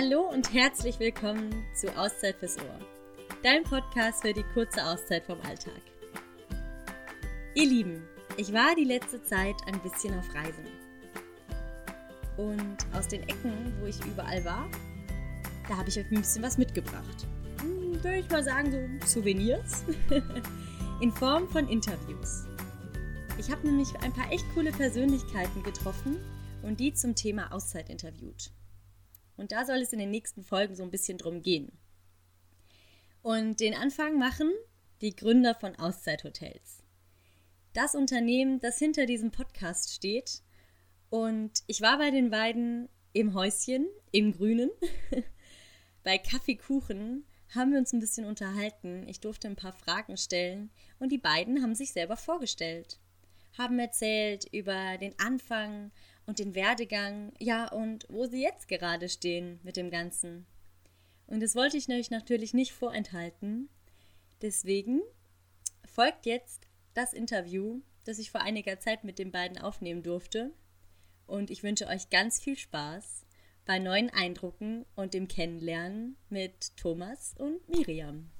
Hallo und herzlich willkommen zu Auszeit fürs Ohr, dein Podcast für die kurze Auszeit vom Alltag. Ihr Lieben, ich war die letzte Zeit ein bisschen auf Reisen. Und aus den Ecken, wo ich überall war, da habe ich euch ein bisschen was mitgebracht. Hm, würde ich mal sagen, so Souvenirs in Form von Interviews. Ich habe nämlich ein paar echt coole Persönlichkeiten getroffen und die zum Thema Auszeit interviewt. Und da soll es in den nächsten Folgen so ein bisschen drum gehen. Und den Anfang machen die Gründer von Auszeithotels. Das Unternehmen, das hinter diesem Podcast steht. Und ich war bei den beiden im Häuschen, im Grünen. bei Kaffeekuchen haben wir uns ein bisschen unterhalten. Ich durfte ein paar Fragen stellen und die beiden haben sich selber vorgestellt haben erzählt über den Anfang und den Werdegang, ja, und wo sie jetzt gerade stehen mit dem Ganzen. Und das wollte ich euch natürlich nicht vorenthalten. Deswegen folgt jetzt das Interview, das ich vor einiger Zeit mit den beiden aufnehmen durfte. Und ich wünsche euch ganz viel Spaß bei neuen Eindrücken und dem Kennenlernen mit Thomas und Miriam.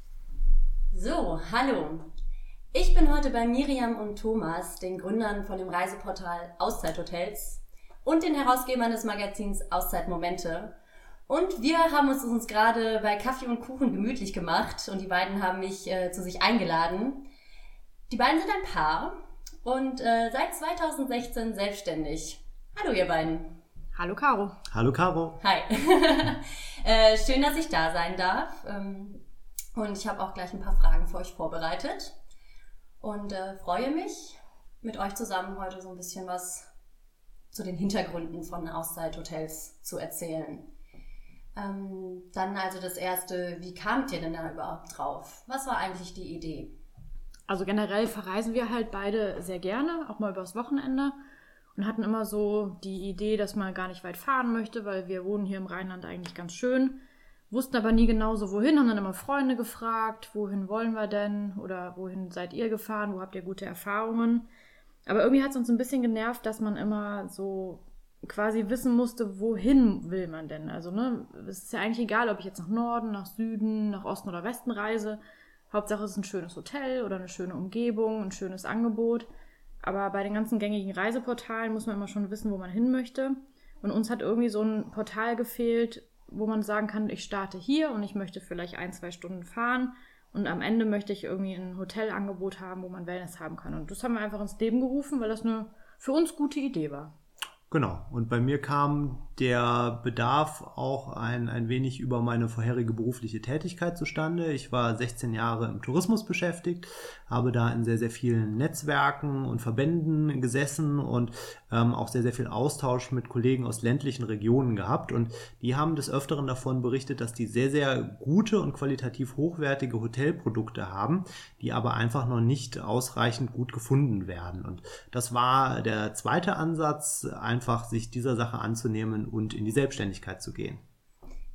So, hallo. Ich bin heute bei Miriam und Thomas, den Gründern von dem Reiseportal Auszeithotels und den Herausgebern des Magazins Auszeitmomente. Und wir haben uns, uns gerade bei Kaffee und Kuchen gemütlich gemacht und die beiden haben mich äh, zu sich eingeladen. Die beiden sind ein Paar und äh, seit 2016 selbstständig. Hallo ihr beiden. Hallo Caro. Hallo Caro. Hi. äh, schön, dass ich da sein darf. Ähm, und ich habe auch gleich ein paar Fragen für euch vorbereitet und äh, freue mich, mit euch zusammen heute so ein bisschen was zu den Hintergründen von Auszeithotels zu erzählen. Ähm, dann also das erste, wie kamt ihr denn da überhaupt drauf? Was war eigentlich die Idee? Also generell verreisen wir halt beide sehr gerne, auch mal übers Wochenende und hatten immer so die Idee, dass man gar nicht weit fahren möchte, weil wir wohnen hier im Rheinland eigentlich ganz schön wussten aber nie genau so wohin, haben dann immer Freunde gefragt, wohin wollen wir denn oder wohin seid ihr gefahren, wo habt ihr gute Erfahrungen. Aber irgendwie hat es uns ein bisschen genervt, dass man immer so quasi wissen musste, wohin will man denn. Also, ne, es ist ja eigentlich egal, ob ich jetzt nach Norden, nach Süden, nach Osten oder Westen reise. Hauptsache es ist ein schönes Hotel oder eine schöne Umgebung, ein schönes Angebot. Aber bei den ganzen gängigen Reiseportalen muss man immer schon wissen, wo man hin möchte. Und uns hat irgendwie so ein Portal gefehlt, wo man sagen kann, ich starte hier und ich möchte vielleicht ein, zwei Stunden fahren und am Ende möchte ich irgendwie ein Hotelangebot haben, wo man Wellness haben kann. Und das haben wir einfach ins Leben gerufen, weil das eine für uns gute Idee war. Genau. Und bei mir kam der Bedarf auch ein, ein wenig über meine vorherige berufliche Tätigkeit zustande. Ich war 16 Jahre im Tourismus beschäftigt, habe da in sehr, sehr vielen Netzwerken und Verbänden gesessen und ähm, auch sehr, sehr viel Austausch mit Kollegen aus ländlichen Regionen gehabt. Und die haben des Öfteren davon berichtet, dass die sehr, sehr gute und qualitativ hochwertige Hotelprodukte haben, die aber einfach noch nicht ausreichend gut gefunden werden. Und das war der zweite Ansatz, einfach sich dieser Sache anzunehmen und in die Selbstständigkeit zu gehen.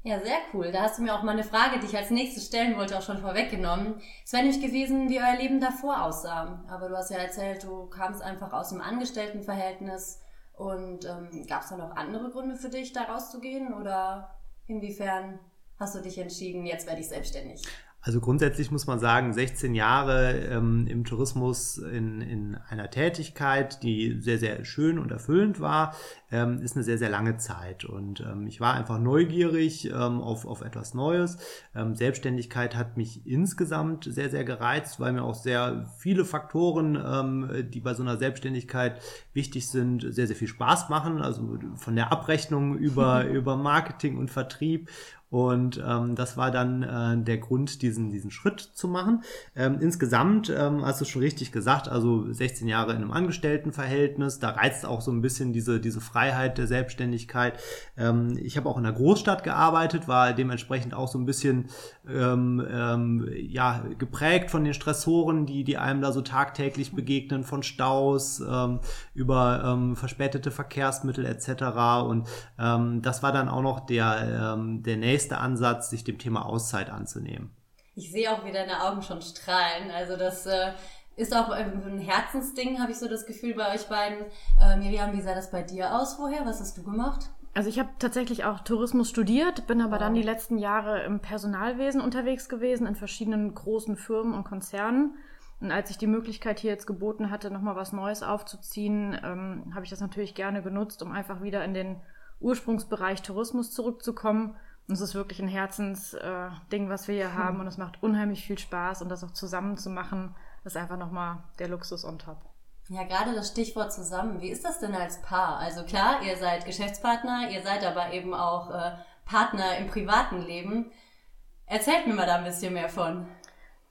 Ja, sehr cool. Da hast du mir auch mal eine Frage, die ich als nächstes stellen wollte, auch schon vorweggenommen. Es wäre nämlich gewesen, wie euer Leben davor aussah. Aber du hast ja erzählt, du kamst einfach aus dem Angestelltenverhältnis. Und ähm, gab es da noch andere Gründe für dich, da rauszugehen? Oder inwiefern hast du dich entschieden, jetzt werde ich selbstständig? Also grundsätzlich muss man sagen, 16 Jahre ähm, im Tourismus in, in einer Tätigkeit, die sehr, sehr schön und erfüllend war, ähm, ist eine sehr, sehr lange Zeit. Und ähm, ich war einfach neugierig ähm, auf, auf etwas Neues. Ähm, Selbstständigkeit hat mich insgesamt sehr, sehr gereizt, weil mir auch sehr viele Faktoren, ähm, die bei so einer Selbstständigkeit wichtig sind, sehr, sehr viel Spaß machen. Also von der Abrechnung über, über Marketing und Vertrieb und ähm, das war dann äh, der Grund, diesen, diesen Schritt zu machen. Ähm, insgesamt ähm, hast du schon richtig gesagt, also 16 Jahre in einem Angestelltenverhältnis, da reizt auch so ein bisschen diese, diese Freiheit der Selbstständigkeit. Ähm, ich habe auch in der Großstadt gearbeitet, war dementsprechend auch so ein bisschen ähm, ähm, ja, geprägt von den Stressoren, die, die einem da so tagtäglich begegnen, von Staus ähm, über ähm, verspätete Verkehrsmittel etc. Und ähm, das war dann auch noch der, ähm, der nächste nächste Ansatz, sich dem Thema Auszeit anzunehmen. Ich sehe auch, wie deine Augen schon strahlen. Also das äh, ist auch ein Herzensding, habe ich so das Gefühl bei euch beiden. Äh, Miriam, wie sah das bei dir aus vorher? Was hast du gemacht? Also ich habe tatsächlich auch Tourismus studiert, bin aber wow. dann die letzten Jahre im Personalwesen unterwegs gewesen, in verschiedenen großen Firmen und Konzernen. Und als ich die Möglichkeit hier jetzt geboten hatte, nochmal was Neues aufzuziehen, ähm, habe ich das natürlich gerne genutzt, um einfach wieder in den Ursprungsbereich Tourismus zurückzukommen. Und es ist wirklich ein Herzensding, äh, was wir hier hm. haben. Und es macht unheimlich viel Spaß. Und das auch zusammen zu machen, ist einfach nochmal der Luxus on top. Ja, gerade das Stichwort zusammen. Wie ist das denn als Paar? Also klar, ihr seid Geschäftspartner, ihr seid aber eben auch äh, Partner im privaten Leben. Erzählt mir mal da ein bisschen mehr von.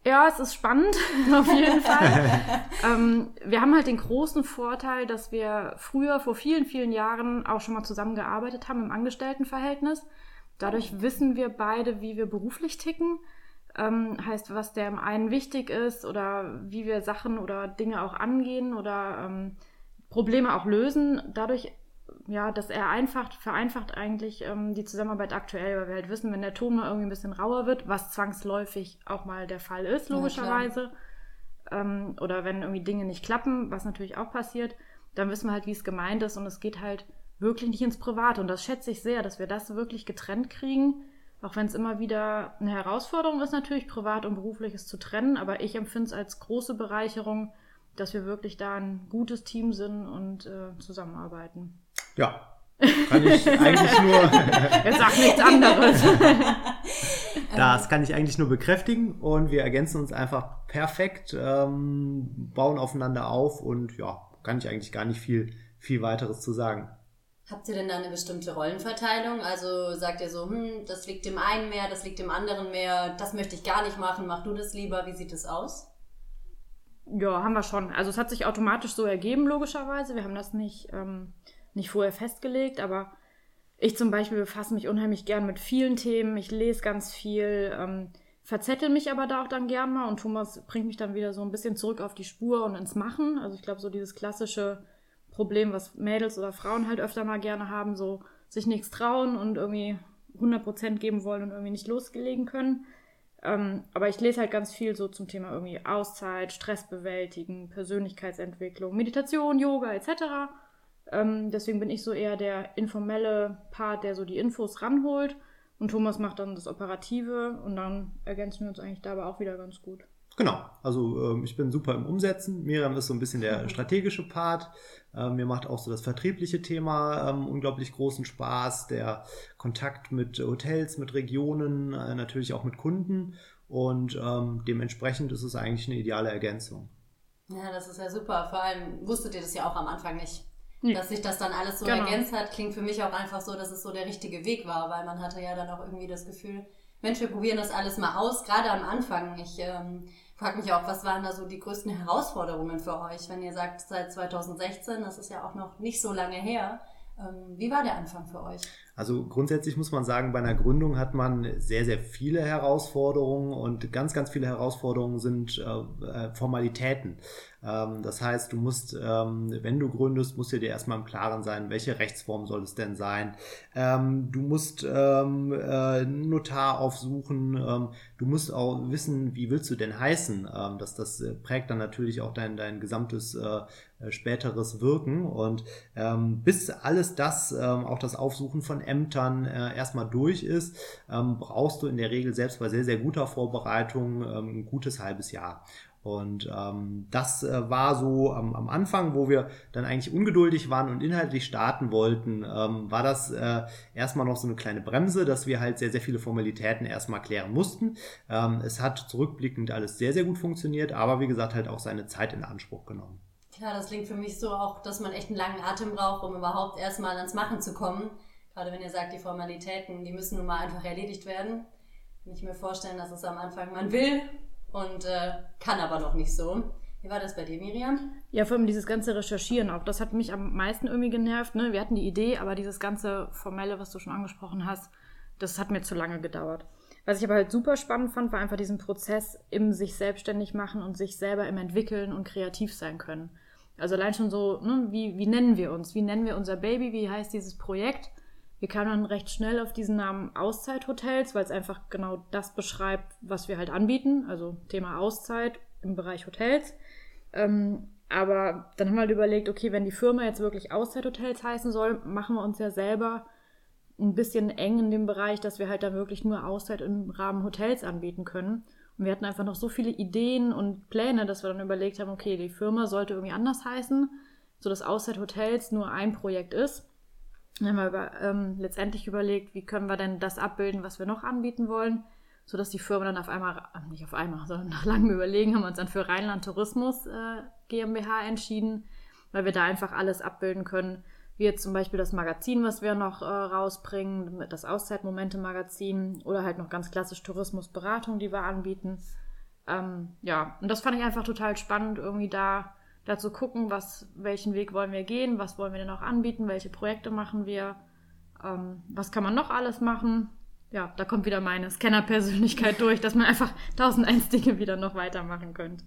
Ja, es ist spannend, auf jeden Fall. ähm, wir haben halt den großen Vorteil, dass wir früher, vor vielen, vielen Jahren, auch schon mal zusammengearbeitet haben im Angestelltenverhältnis. Dadurch wissen wir beide, wie wir beruflich ticken ähm, heißt, was dem einen wichtig ist oder wie wir Sachen oder Dinge auch angehen oder ähm, Probleme auch lösen. Dadurch, ja, dass er einfach, vereinfacht eigentlich ähm, die Zusammenarbeit aktuell, weil wir halt wissen, wenn der Ton mal irgendwie ein bisschen rauer wird, was zwangsläufig auch mal der Fall ist, logischerweise, ja, ähm, oder wenn irgendwie Dinge nicht klappen, was natürlich auch passiert, dann wissen wir halt, wie es gemeint ist und es geht halt wirklich nicht ins Private. Und das schätze ich sehr, dass wir das wirklich getrennt kriegen auch wenn es immer wieder eine Herausforderung ist, natürlich privat und berufliches zu trennen, aber ich empfinde es als große Bereicherung, dass wir wirklich da ein gutes Team sind und äh, zusammenarbeiten. Ja, kann ich eigentlich nur. er sagt nichts anderes. das kann ich eigentlich nur bekräftigen und wir ergänzen uns einfach perfekt, ähm, bauen aufeinander auf und ja, kann ich eigentlich gar nicht viel, viel weiteres zu sagen. Habt ihr denn da eine bestimmte Rollenverteilung? Also sagt ihr so, hm, das liegt dem einen mehr, das liegt dem anderen mehr, das möchte ich gar nicht machen, mach du das lieber, wie sieht es aus? Ja, haben wir schon. Also es hat sich automatisch so ergeben, logischerweise. Wir haben das nicht, ähm, nicht vorher festgelegt, aber ich zum Beispiel befasse mich unheimlich gern mit vielen Themen. Ich lese ganz viel, ähm, verzettel mich aber da auch dann gern mal und Thomas bringt mich dann wieder so ein bisschen zurück auf die Spur und ins Machen. Also ich glaube, so dieses klassische Problem, was Mädels oder Frauen halt öfter mal gerne haben, so sich nichts trauen und irgendwie 100% geben wollen und irgendwie nicht losgelegen können. Ähm, aber ich lese halt ganz viel so zum Thema irgendwie Auszeit, Stress bewältigen, Persönlichkeitsentwicklung, Meditation, Yoga etc. Ähm, deswegen bin ich so eher der informelle Part, der so die Infos ranholt. Und Thomas macht dann das Operative und dann ergänzen wir uns eigentlich dabei auch wieder ganz gut. Genau, also ähm, ich bin super im Umsetzen. Miriam ist so ein bisschen der strategische Part. Ähm, mir macht auch so das vertriebliche Thema ähm, unglaublich großen Spaß. Der Kontakt mit Hotels, mit Regionen, äh, natürlich auch mit Kunden. Und ähm, dementsprechend ist es eigentlich eine ideale Ergänzung. Ja, das ist ja super. Vor allem wusstet ihr das ja auch am Anfang nicht. Nee. Dass sich das dann alles so genau. ergänzt hat, klingt für mich auch einfach so, dass es so der richtige Weg war, weil man hatte ja dann auch irgendwie das Gefühl, Mensch, wir probieren das alles mal aus, gerade am Anfang. Ich ähm, frage mich auch, was waren da so die größten Herausforderungen für euch, wenn ihr sagt, seit 2016, das ist ja auch noch nicht so lange her. Ähm, wie war der Anfang für euch? Also grundsätzlich muss man sagen, bei einer Gründung hat man sehr, sehr viele Herausforderungen und ganz, ganz viele Herausforderungen sind äh, äh Formalitäten. Ähm, das heißt, du musst, ähm, wenn du gründest, musst du dir erstmal im Klaren sein, welche Rechtsform soll es denn sein. Ähm, du musst ähm, äh, Notar aufsuchen. Ähm, du musst auch wissen, wie willst du denn heißen. Ähm, das, das äh, prägt dann natürlich auch dein, dein gesamtes äh, äh späteres Wirken. Und ähm, bis alles das, ähm, auch das Aufsuchen von Ämtern äh, erstmal durch ist, ähm, brauchst du in der Regel selbst bei sehr, sehr guter Vorbereitung ähm, ein gutes halbes Jahr. Und ähm, das äh, war so am, am Anfang, wo wir dann eigentlich ungeduldig waren und inhaltlich starten wollten, ähm, war das äh, erstmal noch so eine kleine Bremse, dass wir halt sehr, sehr viele Formalitäten erstmal klären mussten. Ähm, es hat zurückblickend alles sehr, sehr gut funktioniert, aber wie gesagt halt auch seine Zeit in Anspruch genommen. Klar, das klingt für mich so auch, dass man echt einen langen Atem braucht, um überhaupt erstmal ans Machen zu kommen. Gerade wenn ihr sagt, die Formalitäten, die müssen nun mal einfach erledigt werden. Kann ich mir vorstellen, dass es am Anfang man will und äh, kann aber noch nicht so. Wie war das bei dir, Miriam? Ja, vor allem dieses ganze Recherchieren auch. Das hat mich am meisten irgendwie genervt. Ne? Wir hatten die Idee, aber dieses ganze Formelle, was du schon angesprochen hast, das hat mir zu lange gedauert. Was ich aber halt super spannend fand, war einfach diesen Prozess im sich selbstständig machen und sich selber im Entwickeln und kreativ sein können. Also allein schon so, ne, wie, wie nennen wir uns? Wie nennen wir unser Baby? Wie heißt dieses Projekt? Wir kamen dann recht schnell auf diesen Namen Auszeithotels, weil es einfach genau das beschreibt, was wir halt anbieten. Also Thema Auszeit im Bereich Hotels. Ähm, aber dann haben wir halt überlegt, okay, wenn die Firma jetzt wirklich Auszeithotels heißen soll, machen wir uns ja selber ein bisschen eng in dem Bereich, dass wir halt da wirklich nur Auszeit im Rahmen Hotels anbieten können. Und wir hatten einfach noch so viele Ideen und Pläne, dass wir dann überlegt haben, okay, die Firma sollte irgendwie anders heißen, sodass Auszeit Hotels nur ein Projekt ist. Haben wir über, ähm, letztendlich überlegt, wie können wir denn das abbilden, was wir noch anbieten wollen, sodass die Firma dann auf einmal, äh, nicht auf einmal, sondern nach langem Überlegen haben wir uns dann für Rheinland Tourismus äh, GmbH entschieden, weil wir da einfach alles abbilden können, wie jetzt zum Beispiel das Magazin, was wir noch äh, rausbringen, das Auszeitmomente-Magazin oder halt noch ganz klassisch Tourismusberatung, die wir anbieten. Ähm, ja, und das fand ich einfach total spannend, irgendwie da, da zu gucken, was, welchen Weg wollen wir gehen, was wollen wir denn auch anbieten, welche Projekte machen wir, ähm, was kann man noch alles machen. Ja, da kommt wieder meine Scanner-Persönlichkeit durch, dass man einfach 1001 Dinge wieder noch weitermachen könnte.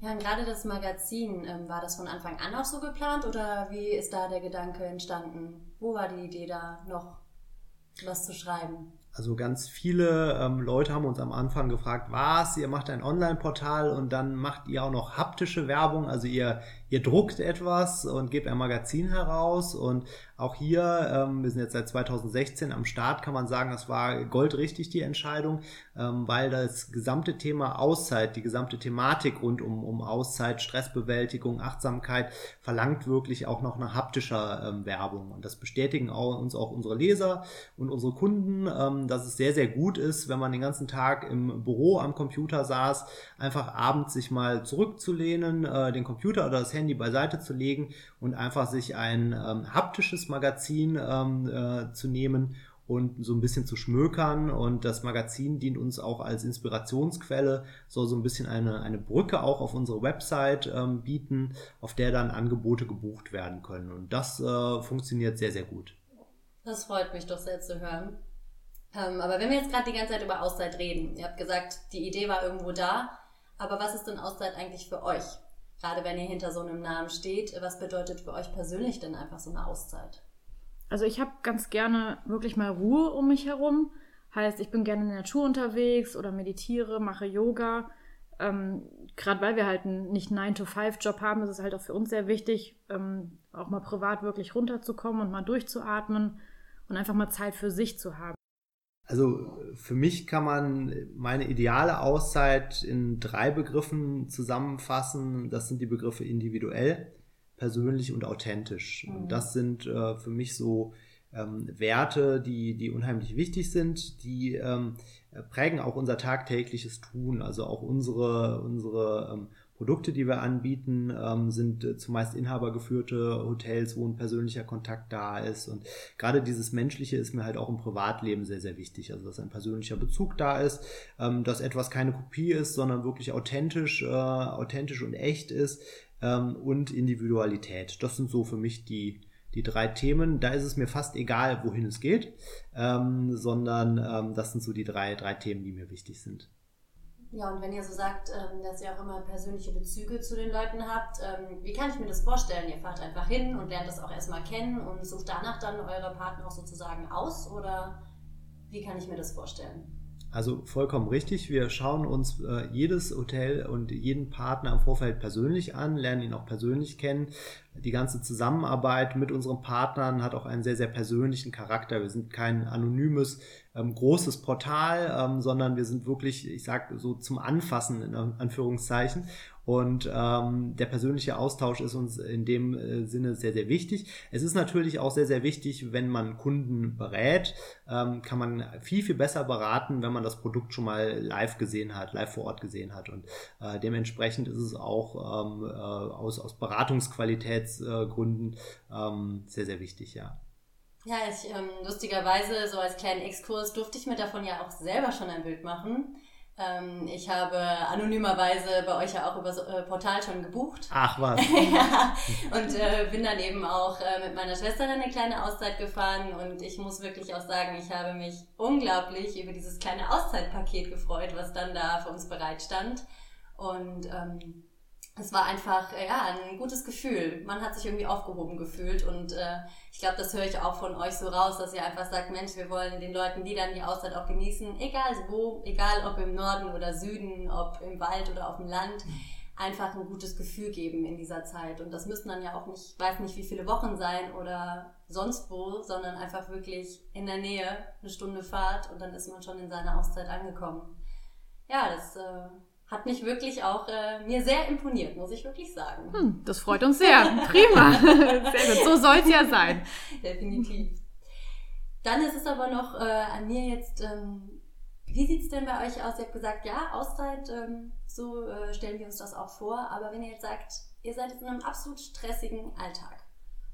Ja, und gerade das Magazin, ähm, war das von Anfang an auch so geplant oder wie ist da der Gedanke entstanden? Wo war die Idee da noch was zu schreiben? Also ganz viele ähm, Leute haben uns am Anfang gefragt, was, ihr macht ein Online-Portal und dann macht ihr auch noch haptische Werbung, also ihr, ihr druckt etwas und gebt ein Magazin heraus und auch hier, ähm, wir sind jetzt seit 2016 am Start, kann man sagen, das war goldrichtig die Entscheidung, ähm, weil das gesamte Thema Auszeit, die gesamte Thematik rund um, um Auszeit, Stressbewältigung, Achtsamkeit verlangt wirklich auch noch eine haptischer ähm, Werbung. Und das bestätigen auch, uns auch unsere Leser und unsere Kunden, ähm, dass es sehr, sehr gut ist, wenn man den ganzen Tag im Büro am Computer saß, einfach abends sich mal zurückzulehnen, äh, den Computer oder das Handy beiseite zu legen und einfach sich ein ähm, haptisches Magazin ähm, äh, zu nehmen und so ein bisschen zu schmökern. Und das Magazin dient uns auch als Inspirationsquelle, soll so ein bisschen eine, eine Brücke auch auf unsere Website ähm, bieten, auf der dann Angebote gebucht werden können. Und das äh, funktioniert sehr, sehr gut. Das freut mich doch sehr zu hören. Ähm, aber wenn wir jetzt gerade die ganze Zeit über Auszeit reden, ihr habt gesagt, die Idee war irgendwo da, aber was ist denn Auszeit eigentlich für euch? Gerade wenn ihr hinter so einem Namen steht, was bedeutet für euch persönlich denn einfach so eine Auszeit? Also ich habe ganz gerne wirklich mal Ruhe um mich herum. Heißt, ich bin gerne in der Natur unterwegs oder meditiere, mache Yoga. Ähm, Gerade weil wir halt einen nicht 9-to-5-Job haben, ist es halt auch für uns sehr wichtig, ähm, auch mal privat wirklich runterzukommen und mal durchzuatmen und einfach mal Zeit für sich zu haben. Also für mich kann man meine ideale Auszeit in drei Begriffen zusammenfassen. Das sind die Begriffe individuell, persönlich und authentisch. Mhm. Und das sind äh, für mich so ähm, Werte, die, die unheimlich wichtig sind, die ähm, prägen auch unser tagtägliches Tun, also auch unsere, unsere ähm, Produkte, die wir anbieten, ähm, sind äh, zumeist inhabergeführte Hotels, wo ein persönlicher Kontakt da ist. Und gerade dieses Menschliche ist mir halt auch im Privatleben sehr, sehr wichtig. Also, dass ein persönlicher Bezug da ist, ähm, dass etwas keine Kopie ist, sondern wirklich authentisch, äh, authentisch und echt ist ähm, und Individualität. Das sind so für mich die, die drei Themen. Da ist es mir fast egal, wohin es geht, ähm, sondern ähm, das sind so die drei, drei Themen, die mir wichtig sind. Ja, und wenn ihr so sagt, ähm, dass ihr auch immer persönliche Bezüge zu den Leuten habt, ähm, wie kann ich mir das vorstellen? Ihr fahrt einfach hin und lernt das auch erstmal kennen und sucht danach dann eure Partner auch sozusagen aus oder wie kann ich mir das vorstellen? Also vollkommen richtig. Wir schauen uns äh, jedes Hotel und jeden Partner im Vorfeld persönlich an, lernen ihn auch persönlich kennen. Die ganze Zusammenarbeit mit unseren Partnern hat auch einen sehr, sehr persönlichen Charakter. Wir sind kein anonymes, ähm, großes Portal, ähm, sondern wir sind wirklich, ich sag so zum Anfassen in Anführungszeichen. Und ähm, der persönliche Austausch ist uns in dem äh, Sinne sehr, sehr wichtig. Es ist natürlich auch sehr, sehr wichtig, wenn man Kunden berät, ähm, kann man viel, viel besser beraten, wenn man das Produkt schon mal live gesehen hat, live vor Ort gesehen hat. Und äh, dementsprechend ist es auch ähm, äh, aus, aus Beratungsqualitätsgründen ähm, sehr, sehr wichtig, ja. Ja, ich, ähm, lustigerweise, so als kleinen Exkurs, durfte ich mir davon ja auch selber schon ein Bild machen. Ähm, ich habe anonymerweise bei euch ja auch über so, äh, Portal schon gebucht. Ach was. ja, und äh, bin dann eben auch äh, mit meiner Schwester dann eine kleine Auszeit gefahren und ich muss wirklich auch sagen, ich habe mich unglaublich über dieses kleine Auszeitpaket gefreut, was dann da für uns bereitstand. Und ähm, es war einfach äh, ja ein gutes Gefühl. Man hat sich irgendwie aufgehoben gefühlt und äh, ich glaube, das höre ich auch von euch so raus, dass ihr einfach sagt, Mensch, wir wollen den Leuten, die dann die Auszeit auch genießen, egal wo, egal ob im Norden oder Süden, ob im Wald oder auf dem Land, einfach ein gutes Gefühl geben in dieser Zeit. Und das müssen dann ja auch nicht, weiß nicht wie viele Wochen sein oder sonst wo, sondern einfach wirklich in der Nähe, eine Stunde Fahrt und dann ist man schon in seiner Auszeit angekommen. Ja, das äh, hat mich wirklich auch äh, mir sehr imponiert, muss ich wirklich sagen. Hm, das freut uns sehr. Prima. sehr gut. So soll es ja sein. Definitiv. Dann ist es aber noch äh, an mir jetzt, ähm, wie sieht es denn bei euch aus? Ihr habt gesagt, ja, Auszeit, ähm, so äh, stellen wir uns das auch vor. Aber wenn ihr jetzt sagt, ihr seid jetzt in einem absolut stressigen Alltag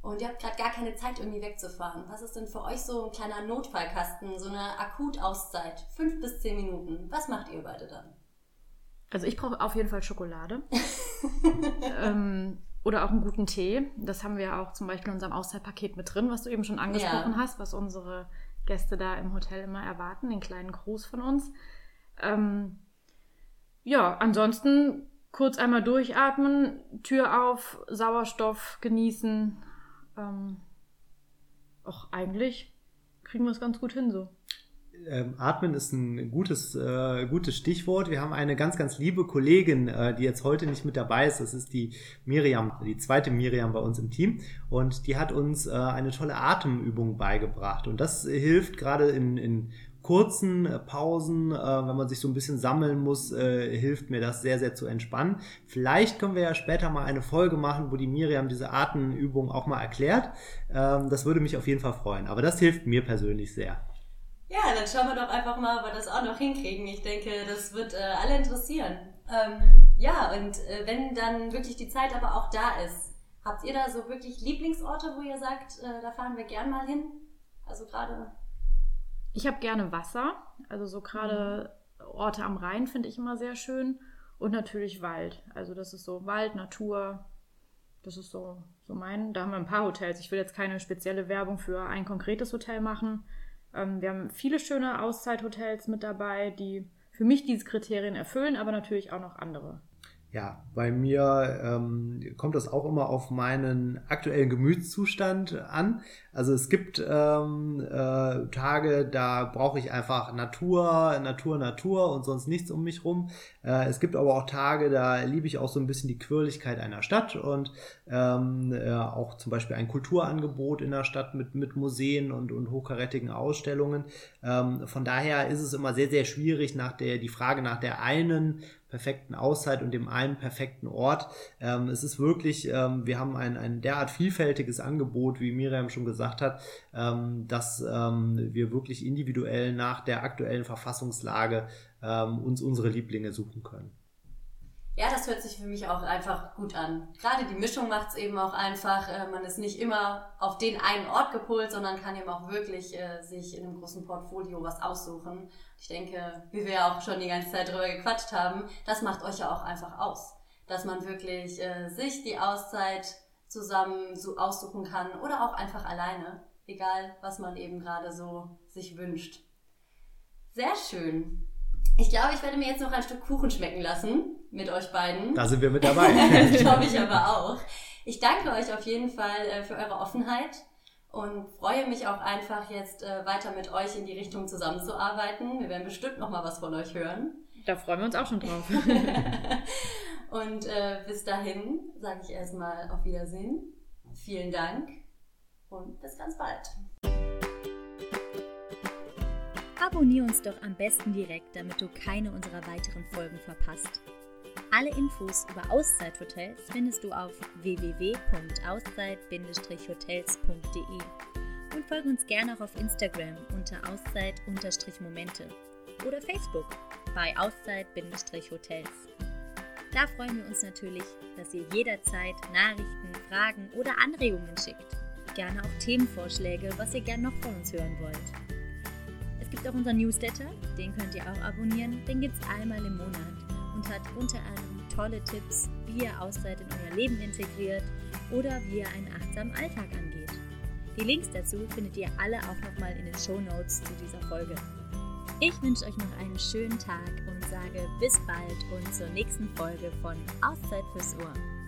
und ihr habt gerade gar keine Zeit, irgendwie wegzufahren, was ist denn für euch so ein kleiner Notfallkasten, so eine Akutauszeit, fünf bis zehn Minuten? Was macht ihr beide dann? Also ich brauche auf jeden Fall Schokolade. ähm, oder auch einen guten Tee. Das haben wir auch zum Beispiel in unserem Auszeitpaket mit drin, was du eben schon angesprochen ja. hast, was unsere Gäste da im Hotel immer erwarten, den kleinen Gruß von uns. Ähm, ja, ansonsten kurz einmal durchatmen, Tür auf, Sauerstoff genießen. Ähm, auch eigentlich kriegen wir es ganz gut hin so ähm, Atmen ist ein gutes, äh, gutes Stichwort. Wir haben eine ganz, ganz liebe Kollegin, äh, die jetzt heute nicht mit dabei ist. Das ist die Miriam, die zweite Miriam bei uns im Team. Und die hat uns äh, eine tolle Atemübung beigebracht. Und das hilft gerade in, in kurzen äh, Pausen, äh, wenn man sich so ein bisschen sammeln muss, äh, hilft mir das sehr, sehr zu entspannen. Vielleicht können wir ja später mal eine Folge machen, wo die Miriam diese Atemübung auch mal erklärt. Ähm, das würde mich auf jeden Fall freuen. Aber das hilft mir persönlich sehr. Ja, dann schauen wir doch einfach mal, ob wir das auch noch hinkriegen. Ich denke, das wird äh, alle interessieren. Ähm, ja, und äh, wenn dann wirklich die Zeit aber auch da ist, habt ihr da so wirklich Lieblingsorte, wo ihr sagt, äh, da fahren wir gern mal hin? Also gerade. Ich habe gerne Wasser, also so gerade mhm. Orte am Rhein finde ich immer sehr schön und natürlich Wald. Also das ist so Wald, Natur, das ist so, so mein. Da haben wir ein paar Hotels. Ich will jetzt keine spezielle Werbung für ein konkretes Hotel machen. Ähm, wir haben viele schöne Auszeithotels mit dabei, die für mich diese Kriterien erfüllen, aber natürlich auch noch andere. Ja, bei mir ähm, kommt das auch immer auf meinen aktuellen Gemütszustand an. Also es gibt ähm, äh, Tage, da brauche ich einfach Natur, Natur, Natur und sonst nichts um mich rum. Äh, es gibt aber auch Tage, da liebe ich auch so ein bisschen die Quirligkeit einer Stadt und ähm, äh, auch zum Beispiel ein Kulturangebot in der Stadt mit, mit Museen und, und hochkarätigen Ausstellungen. Ähm, von daher ist es immer sehr, sehr schwierig, nach der, die Frage nach der einen perfekten Auszeit und dem einen perfekten Ort. Ähm, es ist wirklich, ähm, wir haben ein, ein derart vielfältiges Angebot, wie Miriam schon gesagt hat, ähm, dass ähm, wir wirklich individuell nach der aktuellen Verfassungslage ähm, uns unsere Lieblinge suchen können. Ja, das hört sich für mich auch einfach gut an. Gerade die Mischung macht es eben auch einfach. Äh, man ist nicht immer auf den einen Ort gepolt, sondern kann eben auch wirklich äh, sich in einem großen Portfolio was aussuchen. Ich denke, wie wir ja auch schon die ganze Zeit drüber gequatscht haben, das macht euch ja auch einfach aus. Dass man wirklich äh, sich die Auszeit zusammen so aussuchen kann oder auch einfach alleine. Egal, was man eben gerade so sich wünscht. Sehr schön. Ich glaube, ich werde mir jetzt noch ein Stück Kuchen schmecken lassen mit euch beiden. Da sind wir mit dabei. das glaube ich aber auch. Ich danke euch auf jeden Fall äh, für eure Offenheit und freue mich auch einfach jetzt äh, weiter mit euch in die Richtung zusammenzuarbeiten. Wir werden bestimmt noch mal was von euch hören. Da freuen wir uns auch schon drauf. und äh, bis dahin sage ich erstmal auf Wiedersehen. Vielen Dank und bis ganz bald. Abonnier uns doch am besten direkt, damit du keine unserer weiteren Folgen verpasst. Alle Infos über Auszeit-Hotels findest du auf www.auszeit-hotels.de und folge uns gerne auch auf Instagram unter Auszeit-Momente oder Facebook bei Auszeit-Hotels. Da freuen wir uns natürlich, dass ihr jederzeit Nachrichten, Fragen oder Anregungen schickt. Gerne auch Themenvorschläge, was ihr gerne noch von uns hören wollt gibt auch unseren Newsletter, den könnt ihr auch abonnieren. Den gibt es einmal im Monat und hat unter anderem tolle Tipps, wie ihr Auszeit in euer Leben integriert oder wie ihr einen achtsamen Alltag angeht. Die Links dazu findet ihr alle auch nochmal in den Show Notes zu dieser Folge. Ich wünsche euch noch einen schönen Tag und sage bis bald und zur nächsten Folge von Auszeit fürs Ohr.